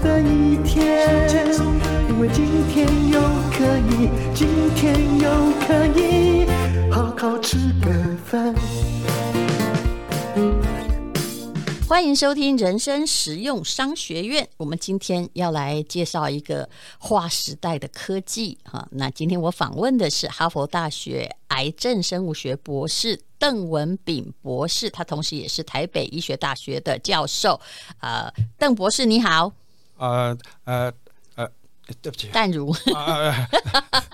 的一天。因为今天又可以，今天又可以好好吃个饭。欢迎收听人生实用商学院。我们今天要来介绍一个划时代的科技哈。那今天我访问的是哈佛大学癌症生物学博士邓文炳博士，他同时也是台北医学大学的教授。呃，邓博士你好。呃呃呃。对不起，淡如，啊、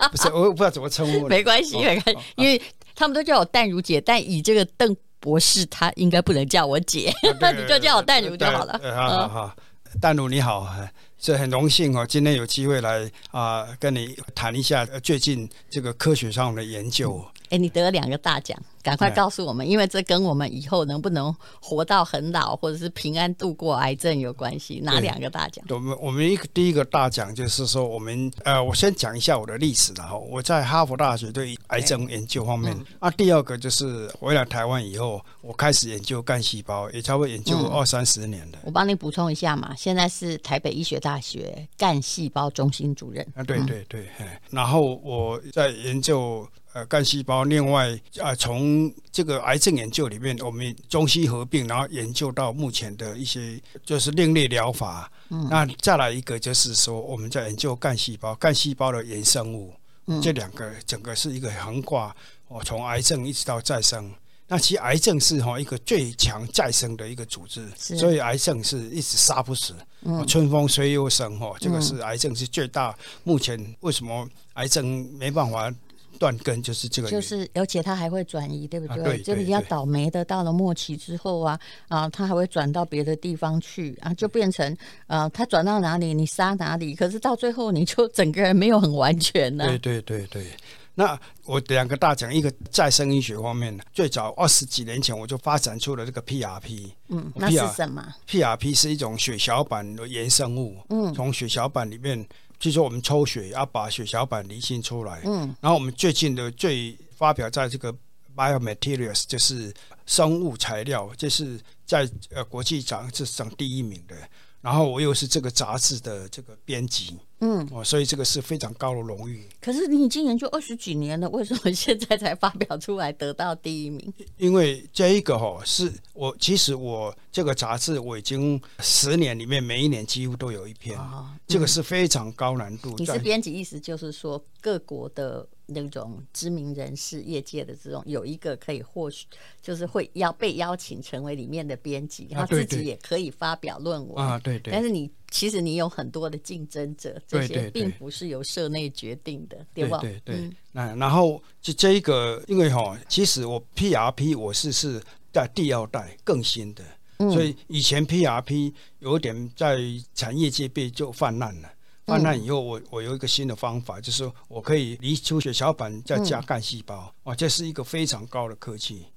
不是，我不知道怎么称呼。没关系，没关系，因为他们都叫我淡如姐，但以这个邓博士，他应该不能叫我姐，那 你就叫我淡如就好了。好好好，淡如你好，这很荣幸哦，今天有机会来啊，跟你谈一下最近这个科学上的研究。哎，你得了两个大奖。赶快告诉我们，因为这跟我们以后能不能活到很老，或者是平安度过癌症有关系。哪两个大奖？我们我们一个第一个大奖就是说，我们呃，我先讲一下我的历史，然后我在哈佛大学对癌症研究方面。啊、第二个就是回来台湾以后，我开始研究干细胞，也差不多研究二三十年的。我帮你补充一下嘛，现在是台北医学大学干细胞中心主任。啊，对对对，嗯、然后我在研究。呃，干细胞，另外啊，从这个癌症研究里面，我们中西合并，然后研究到目前的一些就是另类疗法。嗯，那再来一个就是说，我们在研究干细胞，干细胞的衍生物，嗯，这两个整个是一个横挂，哦，从癌症一直到再生。那其实癌症是哈一个最强再生的一个组织，所以癌症是一直杀不死。嗯，春风吹又生哈，这个是癌症是最大。目前为什么癌症没办法？断根就是这个，就是而且它还会转移，对不对？啊、对，就比较倒霉的，到了末期之后啊啊，它还会转到别的地方去啊，就变成呃，它转到哪里你杀哪里，可是到最后你就整个人没有很完全呢、啊。对对对对，那我两个大奖，一个再生医学方面，最早二十几年前我就发展出了这个 PRP。嗯，那是什么？PRP 是一种血小板的衍生物。嗯，从血小板里面。据说我们抽血要把血小板离心出来，嗯，然后我们最近的最发表在这个 Biomaterials 就是生物材料，这是在呃国际上是上第一名的。然后我又是这个杂志的这个编辑，嗯，哦，所以这个是非常高的荣誉。可是你已经研究二十几年了，为什么现在才发表出来得到第一名？因为这一个哈是我其实我这个杂志我已经十年里面每一年几乎都有一篇，哦嗯、这个是非常高难度。你是编辑，意思就是说各国的。那种知名人士、业界的这种有一个可以获取，就是会要被邀请成为里面的编辑，他自己也可以发表论文啊，对对。但是你其实你有很多的竞争者，这些并不是由社内决定的，对吧？对对。那然后就这一个，因为哈，其实我 PRP 我是是在第二代更新的，所以以前 PRP 有点在产业界被就泛滥了。泛滥以后，我我有一个新的方法，就是说我可以离出血小板，再加干细胞，哇，这是一个非常高的科技，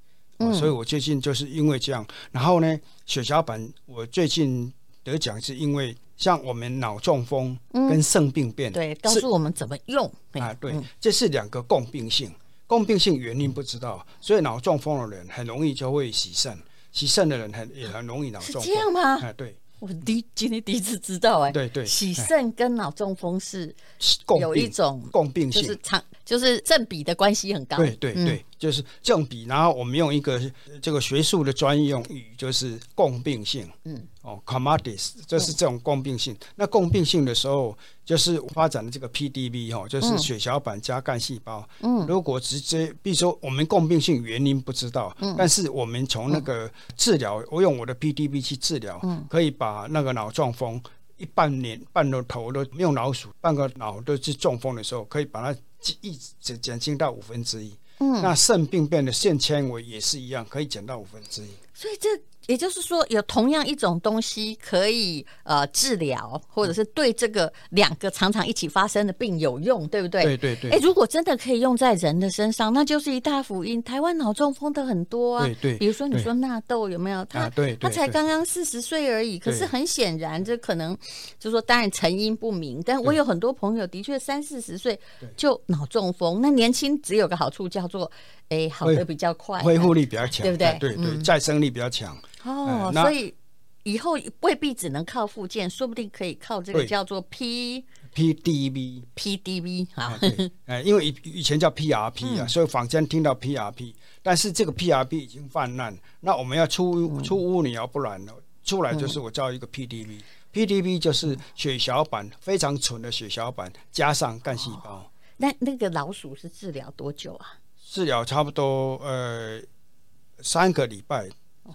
所以我最近就是因为这样，然后呢，血小板我最近得奖是因为像我们脑中风跟肾病变，对，告诉我们怎么用啊，对，这是两个共病性，共病性原因不知道，所以脑中风的人很容易就会洗肾，洗肾的人很也很容易脑中风，这样吗？啊，对。我第今天第一次知道哎、欸，对对，洗肾跟脑中风是有一种共病性，就是长就是正比的关系很高，对对对，就是正比。然后我们用一个这个学术的专用语，就是共病性，嗯。哦，comorbidity 就是这种共病性。嗯、那共病性的时候，就是发展的这个 PDB 哈，就是血小板加干细胞。嗯，如果直接，比如说我们共病性原因不知道，嗯，但是我们从那个治疗，我用我的 PDB 去治疗，嗯，可以把那个脑中风一半脸半个头都用老鼠，半个脑都是中风的时候，可以把它一直减轻到五分之一。那肾病变的线纤维也是一样，可以减到五分之一。所以这。也就是说，有同样一种东西可以呃治疗，或者是对这个两个常常一起发生的病有用，对不对？对对对。哎，如果真的可以用在人的身上，那就是一大福音。台湾脑中风的很多啊，对对。比如说你说纳豆有没有？他对，他才刚刚四十岁而已，可是很显然这可能就说，当然成因不明。但我有很多朋友的确三四十岁就脑中风，那年轻只有个好处叫做哎好的比较快，恢复力比较强，对不对？对对，再生力比较强。哦，所以以后未必只能靠复健，说不定可以靠这个叫做 P P D V P D V 啊，哎，因为以以前叫 P R P 啊，所以坊间听到 P R P，但是这个 P R P 已经泛滥，那我们要出出污泥而不然了，出来就是我叫一个 P D V，P D V 就是血小板非常纯的血小板加上干细胞。那那个老鼠是治疗多久啊？治疗差不多呃三个礼拜。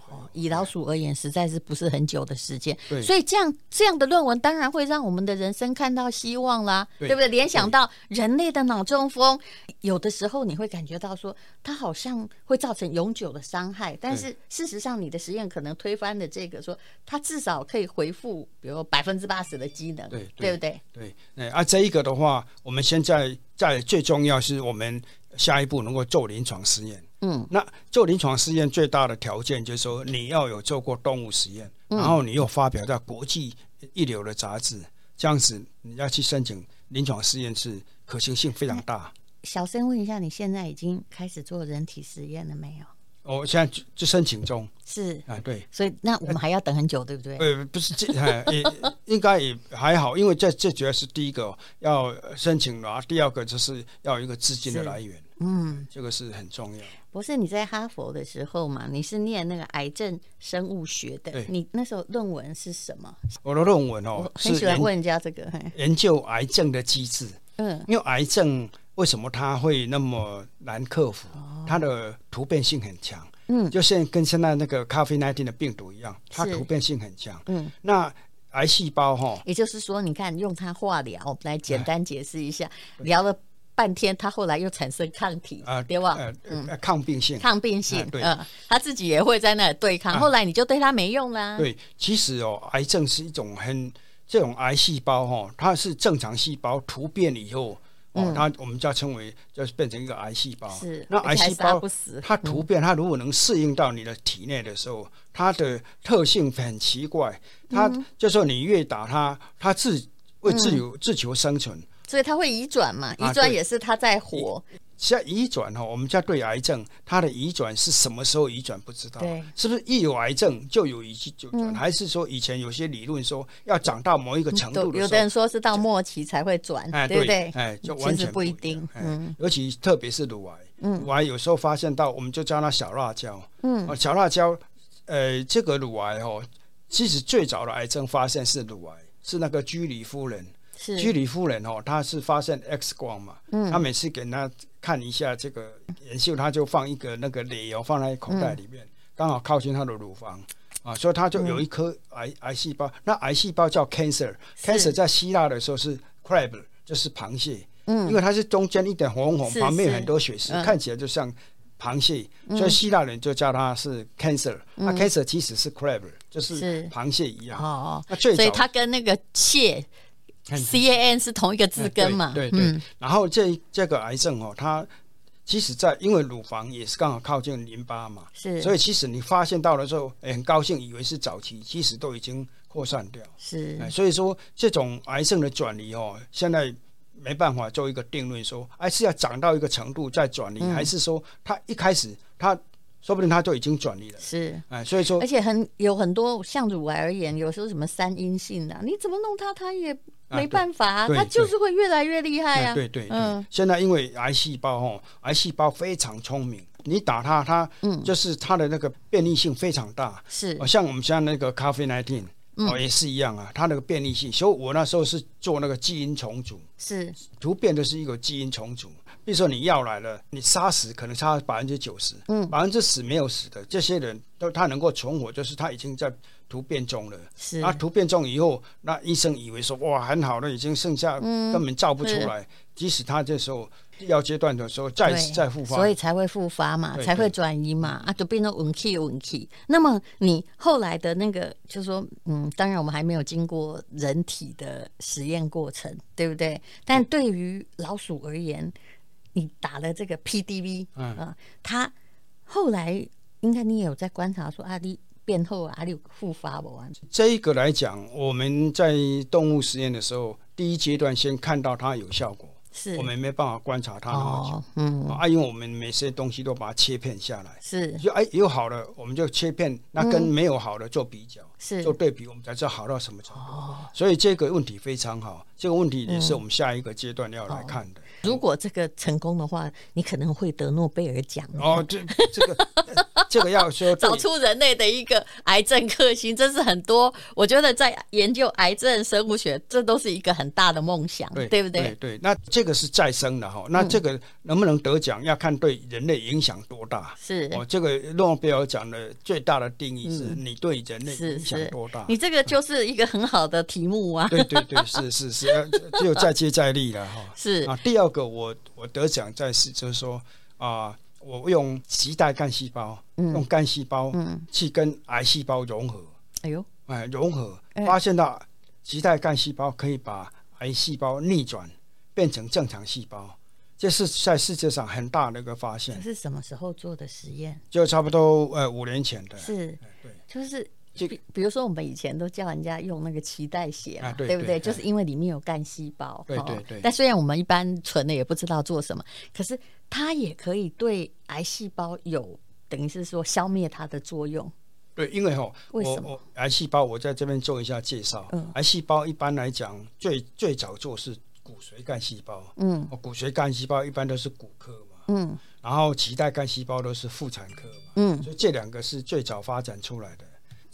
哦，以老鼠而言，实在是不是很久的时间。对，所以这样这样的论文，当然会让我们的人生看到希望啦，对，对不对？联想到人类的脑中风，有的时候你会感觉到说，它好像会造成永久的伤害，但是事实上，你的实验可能推翻了这个，说它至少可以恢复，比如百分之八十的机能，对，对不对？对，哎，啊，这一个的话，我们现在在最重要是我们下一步能够做临床实验。嗯，那做临床试验最大的条件就是说，你要有做过动物实验，然后你又发表在国际一流的杂志，这样子你要去申请临床试验是可行性非常大。小声问一下，你现在已经开始做人体实验了没有？我现在就就申请中。是啊，对。所以那我们还要等很久，对不对？呃，不是，这 也应该也还好，因为这这主要是第一个要申请了，第二个就是要有一个资金的来源。嗯，这个是很重要。不是，你在哈佛的时候嘛，你是念那个癌症生物学的，你那时候论文是什么？我的论文哦，很喜欢问人家这个，研究癌症的机制。嗯，因为癌症为什么它会那么难克服？哦、它的突变性很强。嗯，就像跟现在那个 COVID-19 的病毒一样，它突变性很强。嗯，那癌细胞哈，也就是说，你看用它化疗，我们来简单解释一下，聊了。半天，它后来又产生抗体啊，对吧？嗯，抗病性，抗病性，对，它自己也会在那里对抗。后来你就对它没用啦。对，其实哦，癌症是一种很这种癌细胞哈，它是正常细胞突变以后哦，它我们叫称为就是变成一个癌细胞。是，那癌细胞它突变，它如果能适应到你的体内的时候，它的特性很奇怪，它就说你越打它，它自为自由自求生存。所以它会移转嘛？移转也是它在活。像移转哈，我们家对癌症，它的移转是什么时候移转不知道？是不是一有癌症就有一就转？还是说以前有些理论说要长到某一个程度？有的人说是到末期才会转，对不对？哎，就完全不一定。嗯，尤其特别是乳癌，乳癌有时候发现到，我们就叫它小辣椒。嗯，小辣椒，呃，这个乳癌哦，其实最早的癌症发现是乳癌，是那个居里夫人。居里夫人哦，她是发现 X 光嘛，嗯，她每次给她看一下这个研究，她就放一个那个锂油放在口袋里面，刚好靠近她的乳房啊，所以她就有一颗癌癌细胞。那癌细胞叫 cancer，cancer 在希腊的时候是 crab，就是螃蟹，嗯，因为它是中间一点红红，旁边很多血丝，看起来就像螃蟹，所以希腊人就叫它是 cancer。那 cancer 其实是 crab，就是螃蟹一样。哦哦，那最早，所以它跟那个蟹。C A N 是同一个字根嘛？对对，然后这这个癌症哦，它其实在因为乳房也是刚好靠近淋巴嘛，是。所以其实你发现到的时候，很高兴，以为是早期，其实都已经扩散掉。是。所以说这种癌症的转移哦，现在没办法做一个定论，说哎是要长到一个程度再转移，嗯、还是说它一开始它说不定他就已经转移了。是。哎，所以说，而且很有很多像乳癌而言，有时候什么三阴性的，你怎么弄它，它也。没办法，它就是会越来越厉害啊！对对嗯，现在因为癌细胞哦，癌细胞非常聪明，你打它，它嗯，就是它的那个变异性非常大。是，像我们现在那个咖啡 nineteen 哦，也是一样啊，它那个变异性。所以我那时候是做那个基因重组，是突变的是一个基因重组。比如说你药来了，你杀死可能差百分之九十，嗯，百分之十没有死的这些人都他能够存活，就是他已经在。突变中了，是，那突变中以后，那医生以为说哇很好了，已经剩下根本照不出来，即使他这时候。第二阶段的时候再再复发，所以才会复发嘛，才会转移嘛，啊，就变成稳气稳气。那么你后来的那个，就是说，嗯，当然我们还没有经过人体的实验过程，对不对？但对于老鼠而言，你打了这个 PDV，嗯、呃，他后来应该你也有在观察说，啊，你变后啊，你有复发不？这一个来讲，我们在动物实验的时候，第一阶段先看到它有效果。是我们没办法观察它那么久，嗯，啊，因为我们每些东西都把它切片下来，是，就哎有好的，我们就切片，那跟没有好的做比较，是做对比，我们才知道好到什么程度。所以这个问题非常好，这个问题也是我们下一个阶段要来看的。如果这个成功的话，你可能会得诺贝尔奖哦。这这个 这个要说找出人类的一个癌症克星，这是很多我觉得在研究癌症生物学，这都是一个很大的梦想，对，对不对？对对，那这个是再生的哈，那这个能不能得奖，要看对人类影响多大。是哦，这个诺贝尔奖的最大的定义是你对人类影响多大。你这个就是一个很好的题目啊。对对对，是是是，只有再接再厉了哈。是啊，第二。个我我得奖在是就是说啊、呃，我用脐带干细胞，嗯、用干细胞去跟癌细胞融合。哎呦，哎融合，发现到脐带干细胞可以把癌细胞逆转变成正常细胞，这是在世界上很大的一个发现。这是什么时候做的实验？就差不多呃五年前的。是，对，就是。比比如说，我们以前都叫人家用那个脐带血嘛，对不对？就是因为里面有干细胞。对对对。但虽然我们一般存的也不知道做什么，可是它也可以对癌细胞有等于是说消灭它的作用。对，因为哈，为什么癌细胞？我在这边做一下介绍。嗯。癌细胞一般来讲，最最早做是骨髓干细胞。嗯。骨髓干细胞一般都是骨科嘛。嗯。然后脐带干细胞都是妇产科嘛。嗯。所以这两个是最早发展出来的。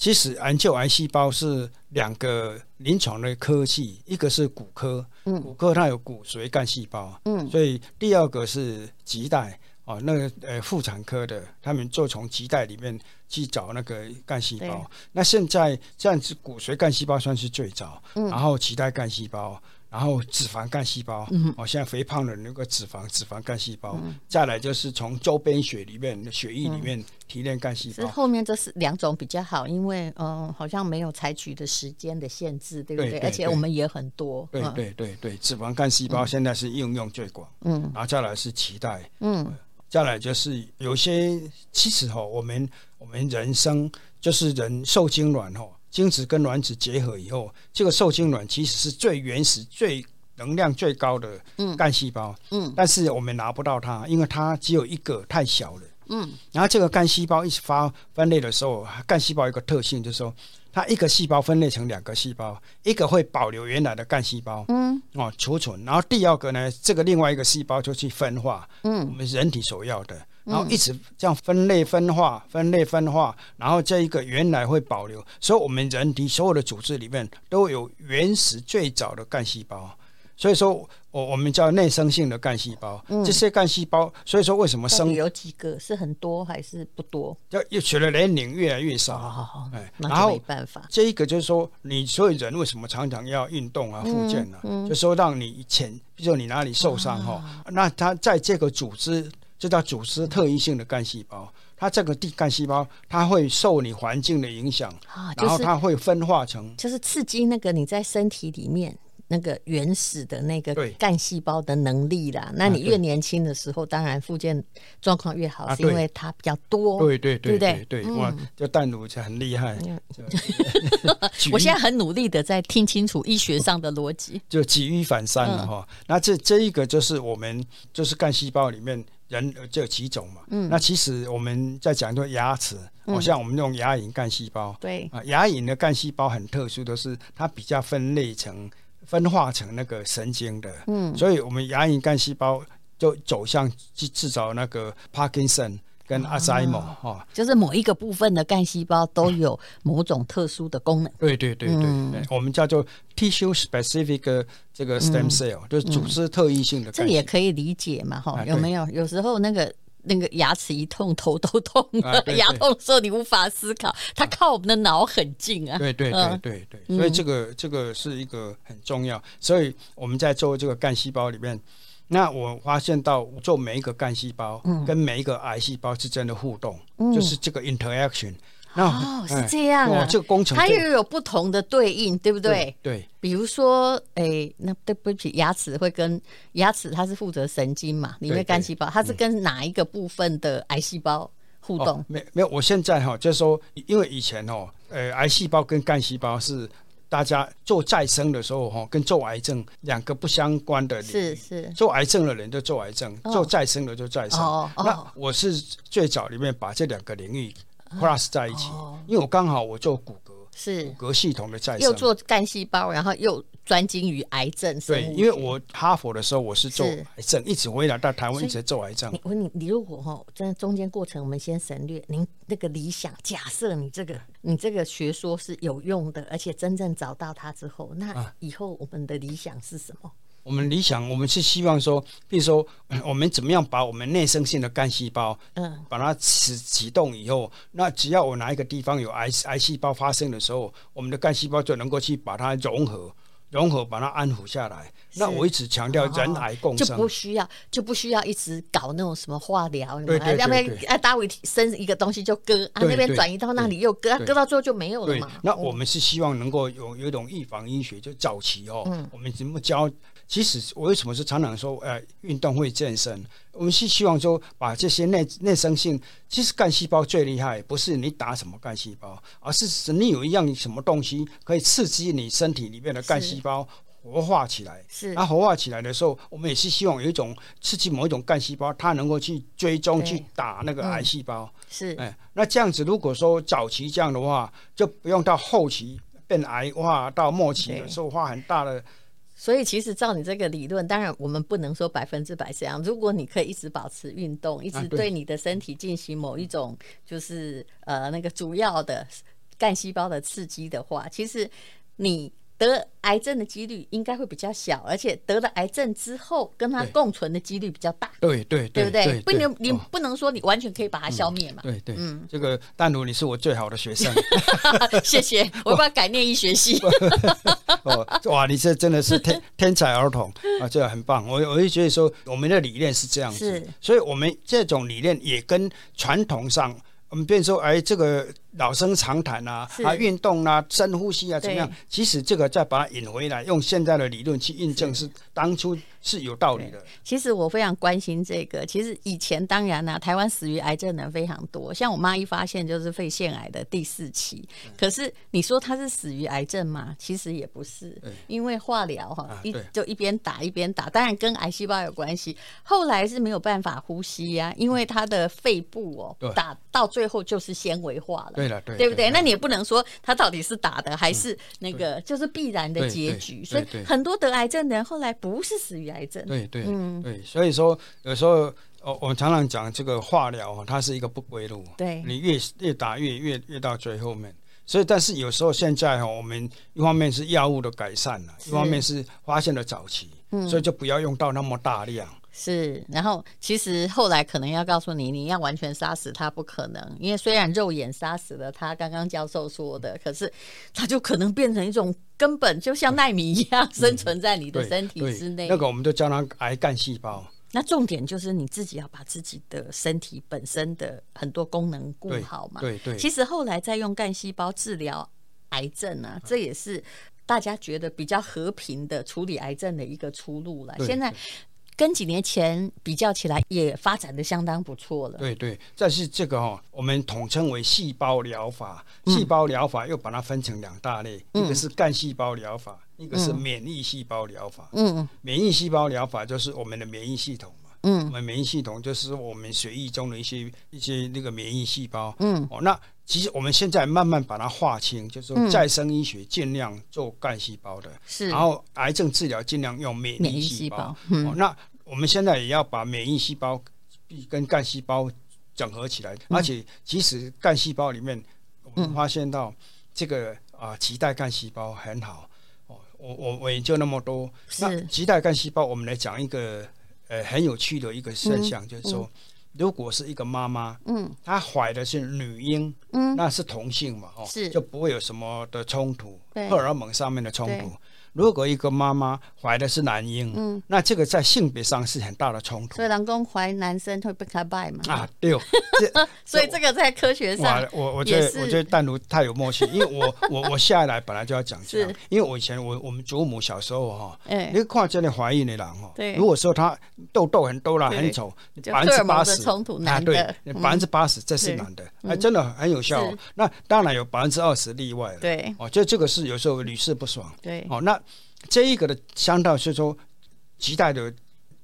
其实癌就癌细胞是两个临床的科技，一个是骨科，嗯、骨科它有骨髓干细胞，嗯、所以第二个是脐带哦，那个呃妇产科的，他们就从脐带里面去找那个干细胞。那现在这样子，骨髓干细胞算是最早，嗯、然后脐带干细胞。然后脂肪干细胞，嗯，哦，像肥胖的那个脂肪，脂肪干细胞，嗯、再来就是从周边血里面、血液里面提炼干细胞。是、嗯、后面这是两种比较好，因为嗯、呃，好像没有采取的时间的限制，对不对？对对对，而且我们也很多。对对对对，脂肪干细胞现在是应用最广，嗯，然后再来是脐带，嗯，再来就是有些其实哈，我们我们人生就是人受精卵哈。精子跟卵子结合以后，这个受精卵其实是最原始、最能量最高的干细胞。嗯，嗯，但是我们拿不到它，因为它只有一个，太小了。嗯，然后这个干细胞一发分裂的时候，干细胞有一个特性就是说，它一个细胞分裂成两个细胞，一个会保留原来的干细胞，嗯，哦，储存，然后第二个呢，这个另外一个细胞就去分化，嗯，我们人体所要的。然后一直这样分类分化、分类分化，然后这一个原来会保留，所以我们人体所有的组织里面都有原始最早的干细胞，所以说我我们叫内生性的干细胞。嗯、这些干细胞，所以说为什么生有几个是很多还是不多？要随着年龄越来越少。好好好，哎，那就没办法。这一个就是说，你所以人为什么常常要运动啊、复健、啊？嗯嗯、就说让你前，比如说你哪里受伤哈，啊、那它在这个组织。这叫组织特异性的干细胞，它这个地干细胞，它会受你环境的影响，啊就是、然后它会分化成，就是刺激那个你在身体里面那个原始的那个干细胞的能力啦。那你越年轻的时候，啊、当然复健状况越好，是因为它比较多。对对对对对，对，哇，就淡如就很厉害。我现在很努力的在听清楚医学上的逻辑，就举一反三了哈。嗯、那这这一个就是我们就是干细胞里面。人就有几种嘛？嗯，那其实我们在讲说牙齿，好、嗯、像我们用牙龈干细胞，对啊，牙龈的干细胞很特殊的是，它比较分类成分化成那个神经的，嗯，所以我们牙龈干细胞就走向去制造那个帕金森。跟阿兹海默哈，就是某一个部分的干细胞都有某种特殊的功能。对对对对，嗯、我们叫做 tissue specific 这个 stem cell，、嗯、就是组织特异性的。这也可以理解嘛哈？有没有？有时候那个那个牙齿一痛，头都痛了。啊、对对牙痛的时候你无法思考，它靠我们的脑很近啊。对对对对对，所以这个、嗯、这个是一个很重要。所以我们在做这个干细胞里面，那我发现到做每一个干细胞跟每一个癌细胞之间的互动，嗯、就是这个 interaction。哦，是这样啊，这个工程它又有不同的对应，对不对？对，比如说，哎，那对不起，牙齿会跟牙齿，它是负责神经嘛，里面干细胞，它是跟哪一个部分的癌细胞互动？没没有，我现在哈，就是说，因为以前哦，呃，癌细胞跟干细胞是大家做再生的时候哈，跟做癌症两个不相关的。是是，做癌症的人就做癌症，做再生的就再生。哦，那我是最早里面把这两个领域。Plus 在一起，哦、因为我刚好我做骨骼，是骨骼系统的再生，又做干细胞，然后又专精于癌症。对，因为我哈佛的时候我是做癌症，一直回来到台湾一直做癌症。我问你，你如果哈在中间过程我们先省略，您那个理想假设，你这个你这个学说是有用的，而且真正找到它之后，那以后我们的理想是什么？我们理想，我们是希望说，比如说，我们怎么样把我们内生性的干细胞，嗯，把它启启动以后，那只要我哪一个地方有癌癌细胞发生的时候，我们的干细胞就能够去把它融合。融合把它安抚下来，那我一直强调人癌共生，就不需要就不需要一直搞那种什么化疗，对对对，要不然啊，大卫生一个东西就割啊，那边转移到那里又割，割到最后就没有了嘛。那我们是希望能够有有一种预防医学，就早期哦，我们怎么教？其实我为什么是常常说，呃，运动会健身？我们是希望说，把这些内内生性，其实干细胞最厉害，不是你打什么干细胞，而是你有一样什么东西可以刺激你身体里面的干细胞活化起来。是，那活化起来的时候，我们也是希望有一种刺激某一种干细胞，它能够去追踪去打那个癌细胞。是，哎，那这样子，如果说早期这样的话，就不用到后期变癌化，到末期的时候花很大的。所以，其实照你这个理论，当然我们不能说百分之百这样。如果你可以一直保持运动，一直对你的身体进行某一种就是呃那个主要的干细胞的刺激的话，其实你。得癌症的几率应该会比较小，而且得了癌症之后跟它共存的几率比较大。对对对，对不对？不能你不能说你完全可以把它消灭嘛。对对，嗯，这个淡如你是我最好的学生，谢谢，我要改念医学系。哦，哇，你这真的是 天天才儿童啊，这个很棒。我我就觉得说，我们的理念是这样子，所以我们这种理念也跟传统上。我们变说，哎，这个老生常谈啊，啊，运动啊，深呼吸啊，怎么样？其实这个再把它引回来，用现在的理论去印证，是当初。是有道理的。其实我非常关心这个。其实以前当然呢、啊，台湾死于癌症的人非常多。像我妈一发现就是肺腺癌的第四期。可是你说她是死于癌症吗？其实也不是，因为化疗哈，一就一边打一边打，当然跟癌细胞有关系。后来是没有办法呼吸呀、啊，因为她的肺部哦打到最后就是纤维化了。对了，对，对不对？那你也不能说他到底是打的还是那个，就是必然的结局。所以很多得癌症的人后来不是死于。癌症。对对嗯。对，所以说有时候我我们常常讲这个化疗它是一个不归路，对，你越越打越越越到最后面，所以但是有时候现在哈，我们一方面是药物的改善了，一方面是发现的早期，嗯。所以就不要用到那么大量。是，然后其实后来可能要告诉你，你要完全杀死它不可能，因为虽然肉眼杀死了它，刚刚教授说的，可是它就可能变成一种根本就像奈米一样生存在你的身体之内。那个我们就叫它癌干细胞。那重点就是你自己要把自己的身体本身的很多功能顾好嘛。对对。对对，其实后来再用干细胞治疗癌症啊，这也是大家觉得比较和平的处理癌症的一个出路了。现在。跟几年前比较起来，也发展的相当不错了。对对，但是这个哦，我们统称为细胞疗法。细胞疗法又把它分成两大类，嗯、一个是干细胞疗法，嗯、一个是免疫细胞疗法。嗯嗯，免疫细胞疗法就是我们的免疫系统嘛。嗯，我们免疫系统就是我们血液中的一些一些那个免疫细胞。嗯，哦，那其实我们现在慢慢把它划清，就是说再生医学尽量做干细胞的，是、嗯，然后癌症治疗尽量用免疫细胞。胞嗯、哦，那。我们现在也要把免疫细胞跟干细胞整合起来，而且其实干细胞里面，我们发现到这个啊，脐带干细胞很好哦。我我我研究那么多，那脐带干细胞，我们来讲一个呃很有趣的一个现象，就是说如果是一个妈妈，嗯，她怀的是女婴，嗯，那是同性嘛，哦，是。就不会有什么的冲突，荷尔蒙上面的冲突。对。如果一个妈妈怀的是男婴，嗯，那这个在性别上是很大的冲突。所以人工怀男生会被他拜嘛？啊。对，这 所以这个在科学上哇，我我觉得我觉得淡如太有默契，因为我我我下来本来就要讲这是。样，因为我以前我我们祖母小时候哈，哎。你看这里怀孕的人哈对，如果说他痘痘很多啦，很丑，百分之八十的冲突啊，男的。对，嗯。百分之八十这是男的，哎，真的很有效。那当然有百分之二十例外了，对。哦，就这个是有时候屡试不爽。对，哦，那这一个的相当是说极大的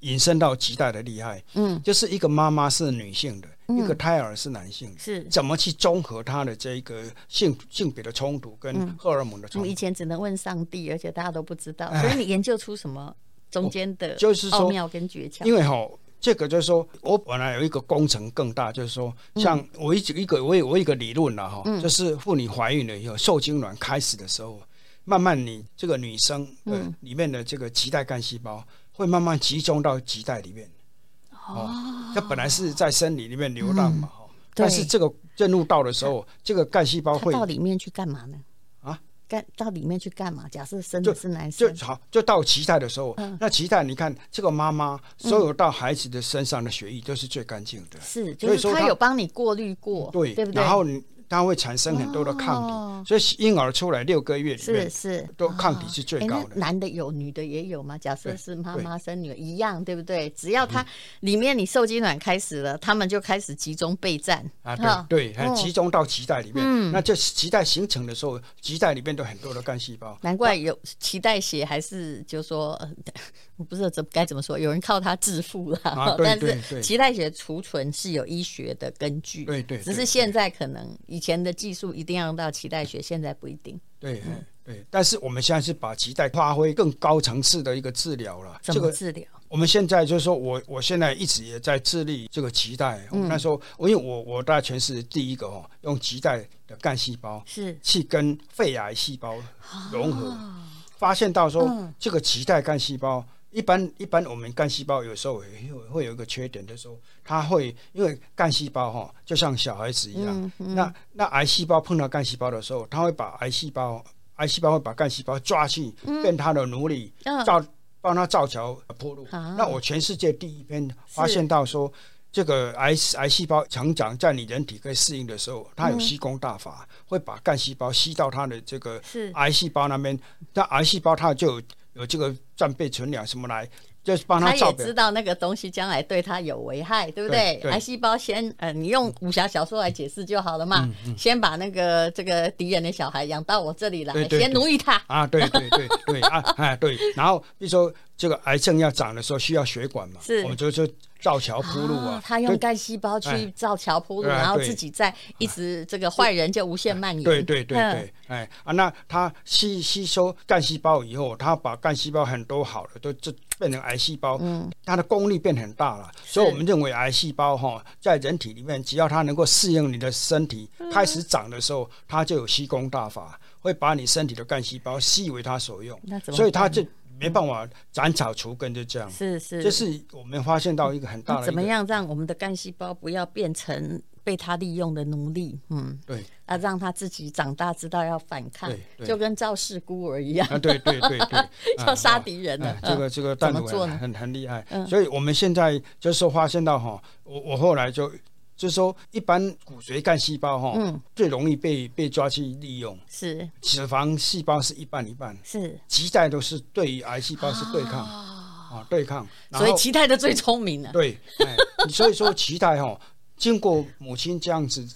引申到极大的厉害，嗯，就是一个妈妈是女性的，嗯。一个胎儿是男性的，是。怎么去综合它的这一个性性别的冲突跟荷尔蒙的我冲突？们以前只能问上帝，而且大家都不知道，哎。所以你研究出什么中间的就是说奥妙跟诀窍？因为哈、这个就是说我本来有一个工程更大，就是说，像我一一个我有我有一个理论了哈，嗯。就是妇女怀孕了以后，受精卵开始的时候，慢慢你这个女生呃嗯里面的这个脐带干细胞会慢慢集中到脐带里面。哦，它本来是在生理里面流浪嘛，哈、嗯但是这个任务到的时候，这个干细胞会到里面去干嘛呢？啊，干到里面去干嘛？假设生就的是男生，就好，就到脐带的时候，嗯那脐带你看这个妈妈所有到孩子的身上的血液都是最干净的，是，就所以说他有帮你过滤过，对，对不对？然后你它会产生很多的抗体，哦所以婴儿出来六个月里是面是，都抗体是最哎高的。那男的有，女的也有吗？假设是妈对妈生女儿一样，对不对？只要它里面你受精卵开始了，他们就开始集中备战啊，哈对对，集中到脐带里面。嗯那这脐带形成的时候，脐带里面都很多的干细胞。难怪有脐带血，还是就说，呃我不知道怎么该怎么说，有人靠它致富了，啊但是脐带血储存是有医学的根据，对对对只是现在可能以前的技术一定要用到脐带血，现在不一定。对对，但是我们现在是把脐带发挥更高层次的一个治疗了。怎么治疗？我们现在就是说我我现在一直也在致力这个脐带。嗯那时候我因为我我大概全是第一个哦，用脐带的干细胞是去跟肺癌细胞融合，发现到说嗯这个脐带干细胞。一般一般，我们干细胞有时候会会有一个缺点，就是说它会因为干细胞哈，就像小孩子一样，嗯嗯。那那癌细胞碰到干细胞的时候，它会把癌细胞癌细胞会把干细胞抓去，变它的奴隶，嗯。造帮它造桥铺路。啊。那我全世界第一篇发现到说，这个癌癌细胞成长在你人体可以适应的时候，它有吸功大法，会把干细胞吸到它的这个是。癌细胞那边，那癌细胞它就有有这个战备存粮什么来，就是帮他造表。也知道那个东西将来对他有危害，对不对？癌细胞先呃，你用武侠小说来解释就好了嗯嘛。先把那个这个敌人的小孩养到我这里来，对对先奴役他。啊，对对对对啊，哎对，然后比如说这个癌症要长的时候需要血管嘛，是。我们就就造桥铺路啊，他用对干细胞去哎造桥铺路，然后自己再一直这个坏人就无限蔓延。对对对嗯对，哎啊，那他吸吸收干细胞以后，他把干细胞很多好的都就变成癌细胞，嗯。它的功率变很大了，所以我们认为癌细胞哈，在人体里面，只要它能够适应你的身体，嗯。开始长的时候，它就有吸功大法，会把你身体的干细胞吸为它所用。那怎，么所以它就没办法斩草除根，就这样。是是，这是我们发现到一个很大的怎么样让我们的干细胞不要变成被他利用的奴隶？嗯，对。啊，让他自己长大知道要反抗就跟赵氏孤儿一样。啊，对对对对，要杀敌人了哎这个嗯。这个弹幕怎么做呢？很很很厉害。嗯，所以我们现在就是发现到哈，我我后来就就是说，一般骨髓干细胞哈嗯，最容易被被抓去利用，是。脂肪细胞是一半一半，是，脐带都是对于癌细胞是对抗。啊。对抗，所以后脐带的最聪明了。对，哎，所以说脐带哈。经过母亲这样子，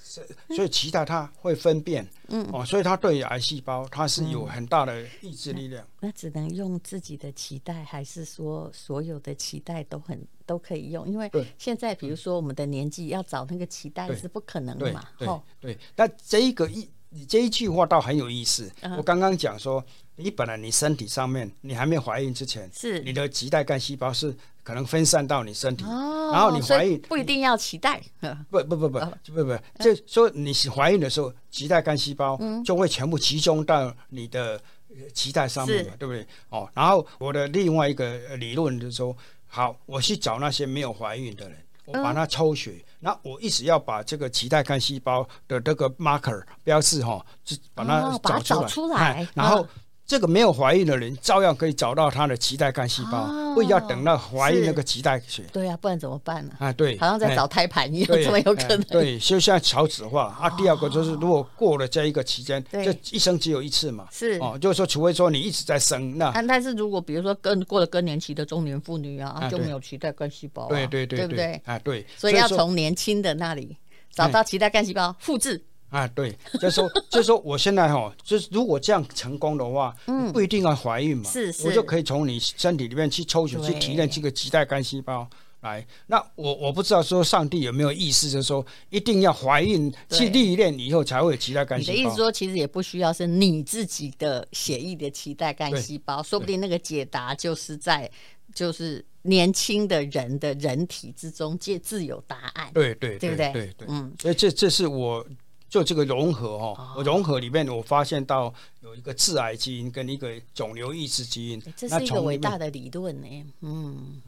所以脐带它会分辨，嗯。哦，所以它对于癌细胞它是有很大的抑制力量。那只能用自己的脐带，还是说所有的脐带都很都可以用？因为现在比如说我们的年纪要找那个脐带是不可能的嘛，对吼。对，那这一个一你这一句话倒很有意思。嗯我刚刚讲说，你本来你身体上面你还没怀孕之前，是。你的脐带干细胞是可能分散到你身体，哦，然后你怀孕不一定要脐带，嗯 不不不不哦。不不，就说你是怀孕的时候，脐带干细胞就会全部集中到你的呃脐带上面嘛，对不对？哦，然后我的另外一个呃理论就是说，好，我去找那些没有怀孕的人。我把它抽血，那、嗯、我一直要把这个脐带干细胞的这个 marker 标志哈，就把它找出来，哦、出来然后。这个没有怀孕的人，照样可以找到他的脐带干细胞，哦、不要等到怀孕那个脐带血。对呀、啊，不然怎么办呢？啊，对，好像在找胎盘一样，怎么有可能。对，就像少子化、哦、啊。第二个就是，如果过了这一个期间，就一生只有一次嘛。是哦，就是说，除非说你一直在生，那但是如果比如说更过了更年期的中年妇女啊，啊就没有脐带干细胞、对对，对不对？啊，对。所以要从年轻的那里找到脐带干细胞，复制。啊，对，就是说，就是说，我现在哈，就是如果这样成功的话，嗯，不一定要怀孕嘛，是是，我就可以从你身体里面去抽取去提炼这个脐带干细胞来。那我我不知道说上帝有没有意思，就是说一定要怀孕去历练以后才会有脐带干细胞。你的意思说，其实也不需要是你自己的血液的脐带干细胞，说不定那个解答就是在就是年轻的人的人体之中借自有答案。对对对，对不对？对对，嗯，所以这这是我。就这个融合哈，哦、融合里面我发现到有一个致癌基因跟一个肿瘤抑制基因，这是一个伟大的理论呢。嗯，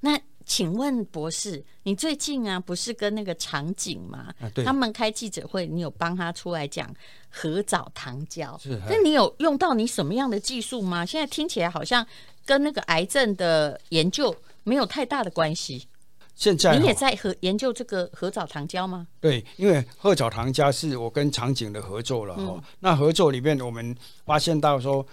那请问博士，你最近啊不是跟那个场景吗？啊、他们开记者会，你有帮他出来讲合藻糖胶？是，那你有用到你什么样的技术吗？现在听起来好像跟那个癌症的研究没有太大的关系。现在你也在合研究这个褐藻糖胶吗？对，因为褐藻糖胶是我跟长景的合作了哈。嗯、那合作里面，我们发现到说，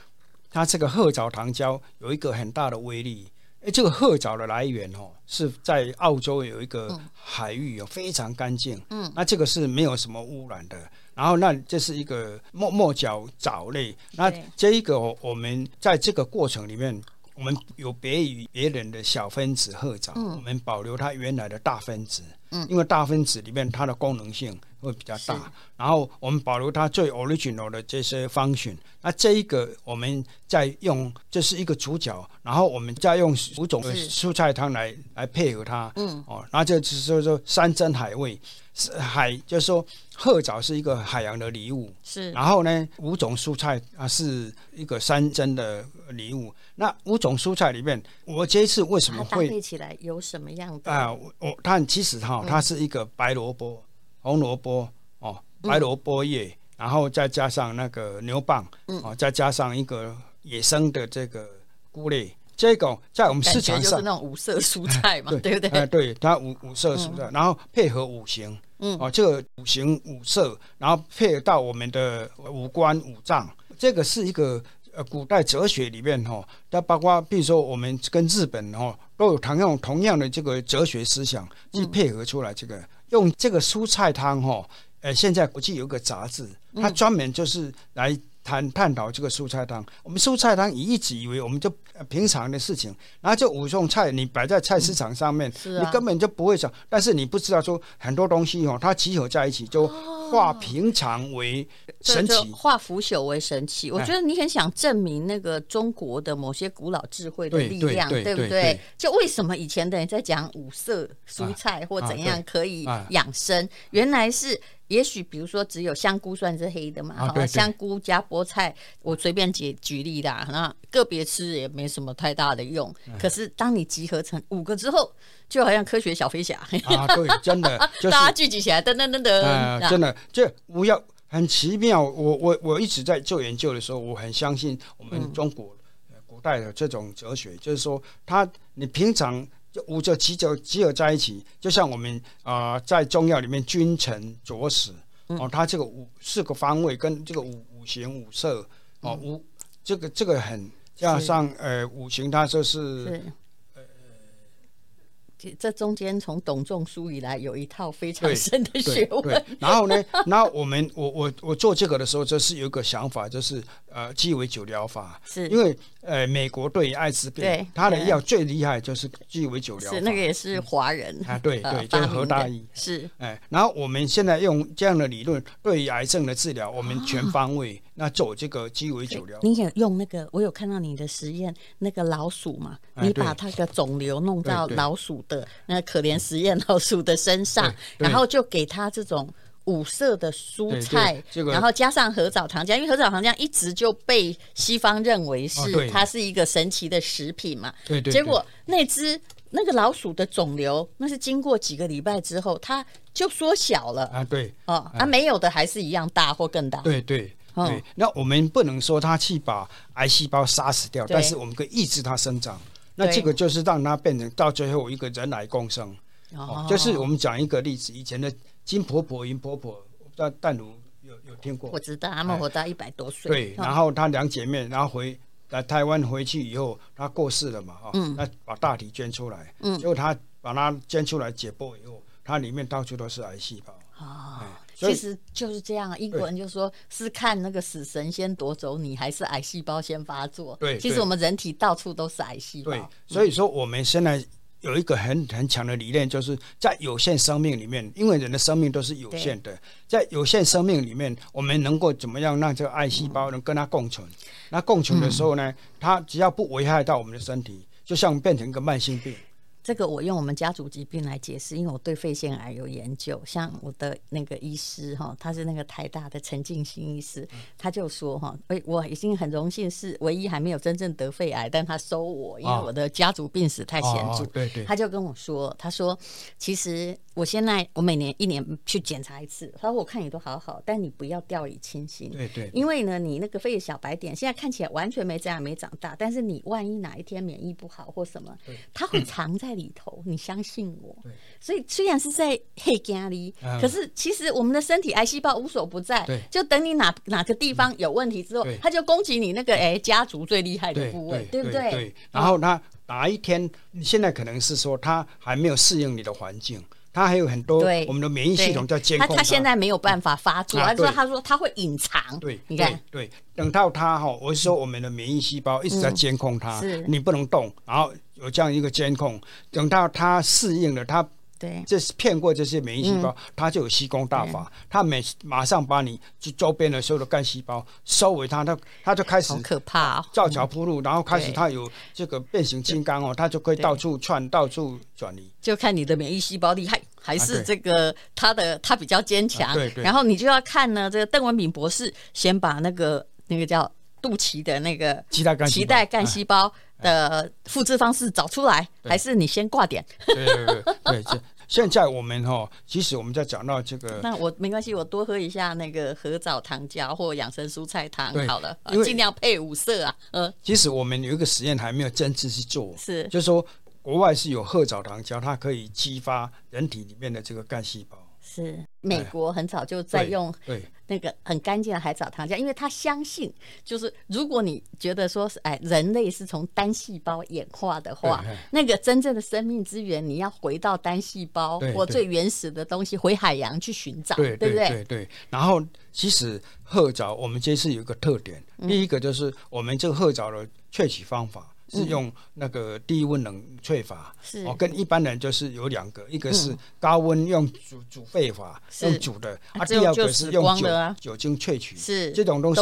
它这个褐藻糖胶有一个很大的威力。哎，这个褐藻的来源哦，是在澳洲有一个海域哦，非常干净。嗯，那这个是没有什么污染的。然后，那这是一个末末角藻类。那这一个我们在这个过程里面。我们有别于别人的小分子褐藻，嗯、我们保留它原来的大分子，嗯、因为大分子里面它的功能性会比较大。然后我们保留它最 original 的这些 function。那这一个我们再用，这是一个主角，然后我们再用五种蔬菜汤来来配合它。嗯，哦，然后这就是说说山珍海味，是海，就是说褐藻是一个海洋的礼物。是，然后呢，五种蔬菜啊是一个山珍的礼物。那五种蔬菜里面，我这一次为什么会搭配起来有什么样的啊？我它其实哈，它是一个白萝卜、红萝卜哦，白萝卜叶，然后再加上那个牛蒡，哦，再加上一个野生的这个菇类。这个在我们市场上就是那种五色蔬菜嘛，对不对？哎，对，它五五色蔬菜，然后配合五行，嗯，哦，这个五行五色，然后配合到我们的五官五脏，这个是一个。呃，古代哲学里面哈，它包括比如说我们跟日本哈都有同样同样的这个哲学思想去配合出来，这个、嗯、用这个蔬菜汤哈，呃，现在国际有一个杂志，它专门就是来。谈探讨这个蔬菜汤，我们蔬菜汤一直以为我们就平常的事情，然后这五种菜你摆在菜市场上面，嗯啊、你根本就不会想，但是你不知道说很多东西哦，它集合在一起就化平常为神奇，化腐朽为神奇。我觉得你很想证明那个中国的某些古老智慧的力量，对，不对？就为什么以前的人在讲五色蔬菜或怎样可以养生，原来是。也许比如说只有香菇算是黑的嘛，好、啊，对对香菇加菠菜，我随便举举例啦，那个别吃也没什么太大的用。嗯、可是当你集合成五个之后，就好像科学小飞侠啊，对，真的，就是、大家聚集起来，噔噔噔噔，呃、真的，这不要很奇妙。我我我一直在做研究的时候，我很相信我们中国古代的这种哲学，嗯、就是说，他你平常。就五者七者集合在一起，就像我们啊、呃，在中药里面君臣佐使哦，它这个五四个方位跟这个五五行五色哦五这个这个很加上呃五行，它就是。这中间从董仲舒以来有一套非常深的学问。然后呢，然后我们我我我做这个的时候，就是有一个想法，就是呃鸡尾酒疗法。是因为呃美国对艾滋病，对它的药最厉害就是鸡尾酒疗法。是那个也是华人啊，对对，就是何大一。是哎，然后我们现在用这样的理论，对于癌症的治疗，我们全方位。那走这个鸡尾酒疗，你想用那个？我有看到你的实验，那个老鼠嘛，你把它的肿瘤弄到老鼠的那可怜实验老鼠的身上，然后就给它这种五色的蔬菜，然后加上合藻糖浆，因为合藻糖浆一直就被西方认为是它是一个神奇的食品嘛。对对。结果那只那个老鼠的肿瘤，那是经过几个礼拜之后，它就缩小了啊。对，哦，啊，没有的还是一样大或更大。对对对。那我们不能说它去把癌细胞杀死掉，但是我们可以抑制它生长。那这个就是让它变成到最后一个人来共生。哦，就是我们讲一个例子，以前的金婆婆、银婆婆，我不知道淡如有有听过？我知道，他们活到一百多岁。对，然后她两姐妹，然后回来台湾回去以后，她过世了嘛，哈，嗯，那把大体捐出来，嗯，结果她把它捐出来解剖以后，它里面到处都是癌细胞。哦，其实就是这样，英国人就说是看那个死神先夺走你，还是癌细胞先发作？对，其实我们人体到处都是癌细胞。对，所以说我们现在。有一个很很强的理念，就是在有限生命里面，因为人的生命都是有限的，在有限生命里面，我们能够怎么样让这个癌细胞能跟它共存？那共存的时候呢，它只要不危害到我们的身体，就像变成一个慢性病。这个我用我们家族疾病来解释，因为我对肺腺癌有研究。像我的那个医师哈，他是那个台大的陈进兴医师，他就说哈，哎，我已经很荣幸是唯一还没有真正得肺癌，但他收我，因为我的家族病史太显著。对对，他就跟我说，他说其实。我现在我每年一年去检查一次，他说我看你都好好，但你不要掉以轻心。对对，因为呢，你那个肺的小白点现在看起来完全没这样没长大，但是你万一哪一天免疫不好或什么，它会藏在里头。你相信我。对。所以虽然是在黑家里，可是其实我们的身体癌细胞无所不在。对。就等你哪哪个地方有问题之后，他就攻击你那个哎家族最厉害的部位，对不对？对。然后他哪一天，你现在可能是说他还没有适应你的环境。他还有很多，我们的免疫系统在监控它。它现在没有办法发作，他说他说他会隐藏。对，你看，对，等到他哈，我是说我们的免疫细胞一直在监控它，你不能动，然后有这样一个监控，等到他适应了，他。对，这是骗过这些免疫细胞，他就有吸功大法，他每马上把你周边的所有的干细胞收为他，他他就开始可怕，造桥铺路，然后开始他有这个变形金刚哦，他就可以到处窜，到处转移。就看你的免疫细胞厉害，还是这个他的他比较坚强。然后你就要看呢，这个邓文敏博士先把那个那个叫肚脐的那个脐带干细胞。的复制方式找出来，还是你先挂点？对对对对，这现在我们哈，即使我们在讲到这个，那我没关系，我多喝一下那个褐藻糖胶或养生蔬菜汤好了，尽量配五色啊。嗯，即使我们有一个实验还没有真正去做，是，就是说国外是有褐藻糖胶，它可以激发人体里面的这个干细胞。是美国很早就在用那个很干净的海藻糖浆，因为他相信，就是如果你觉得说是哎人类是从单细胞演化的话，那个真正的生命资源你要回到单细胞或最原始的东西，回海洋去寻找，对不对？对对。然后其实褐藻我们这次有一个特点，第一个就是我们这个褐藻的萃取方法。是用那个低温冷萃法，哦，跟一般人就是有两个，一个是高温用煮煮沸法，用煮的，啊，第二个是用酒酒精萃取，是。这种东西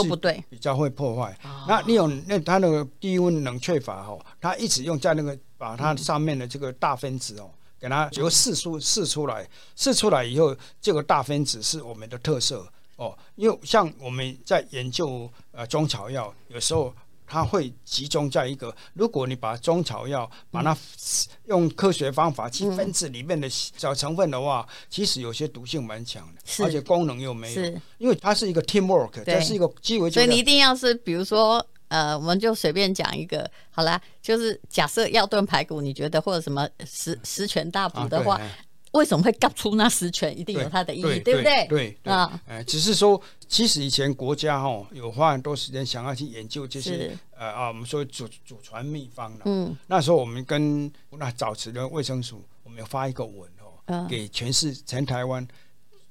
比较会破坏。那你有那它那个低温冷萃法哦，它一直用在那个把它上面的这个大分子哦，给它就试出试出来，试出来以后，这个大分子是我们的特色哦，因为像我们在研究呃中草药，有时候。它会集中在一个，如果你把中草药把它用科学方法去分子里面的小成分的话，其实有些毒性蛮强的，而且功能又没有，因为它是一个 teamwork，这是一个鸡尾酒。所以你一定要是，比如说，呃，我们就随便讲一个，好啦，就是假设要炖排骨，你觉得或者什么十十全大补的话。为什么会搞出那十全？一定有它的意义，对不对？对啊，哎，只是说，其实以前国家哈有花很多时间想要去研究这些呃啊，我们说祖祖传秘方的。嗯，那时候我们跟那早期的卫生署，我们有发一个文哦，给全市全台湾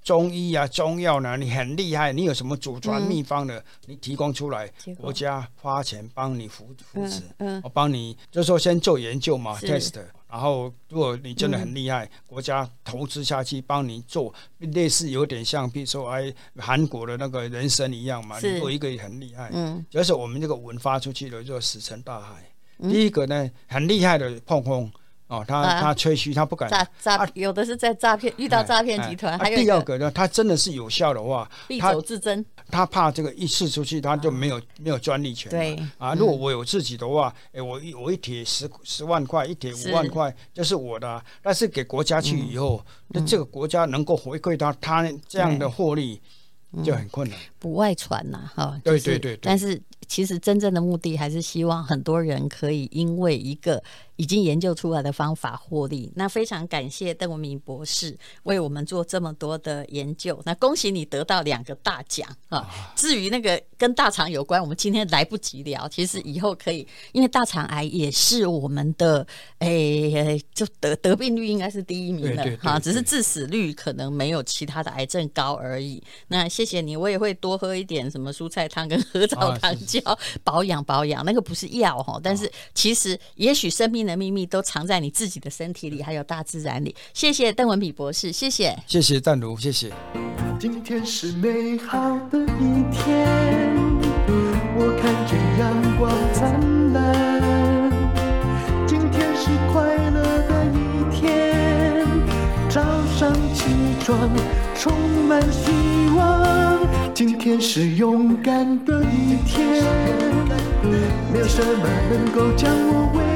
中医啊、中药呢，你很厉害，你有什么祖传秘方的，你提供出来，国家花钱帮你扶扶持，嗯，我帮你，就是说先做研究嘛，test。然后，如果你真的很厉害，嗯、国家投资下去帮你做，类似有点像，比如说哎，韩国的那个人参一样嘛，是你做一个也很厉害。嗯，就是我们这个文发出去了，就石沉大海。嗯、第一个呢，很厉害的碰碰，哦，他他吹嘘，他不敢诈诈，有的是在诈骗，遇到诈骗集团。还有第二个呢，他真的是有效的话，必走自珍。他怕这个一次出去，他就没有没有专利权。对啊，如果我有自己的话，哎，我一我一铁十十万块，一铁五万块，就是我的。但是给国家去以后，那这个国家能够回馈到他这样的获利，就很困难。不外传呐，哈。对对对。但是其实真正的目的还是希望很多人可以因为一个。已经研究出来的方法获利，那非常感谢邓文明博士为我们做这么多的研究。那恭喜你得到两个大奖啊！至于那个跟大肠有关，我们今天来不及聊。其实以后可以，因为大肠癌也是我们的诶、欸，就得得病率应该是第一名了哈，只是致死率可能没有其他的癌症高而已。那谢谢你，我也会多喝一点什么蔬菜汤跟核桃糖胶保养保养。那个不是药哈，但是其实也许生命的秘密都藏在你自己的身体里，还有大自然里。谢谢邓文比博士，谢谢，谢谢淡如，谢谢。今天是美好的一天，我看见阳光灿烂。今天是快乐的一天，早上起床充满希望。今天是勇敢的一天，没有什么能够将我为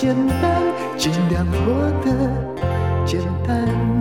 简单，尽量活得简单。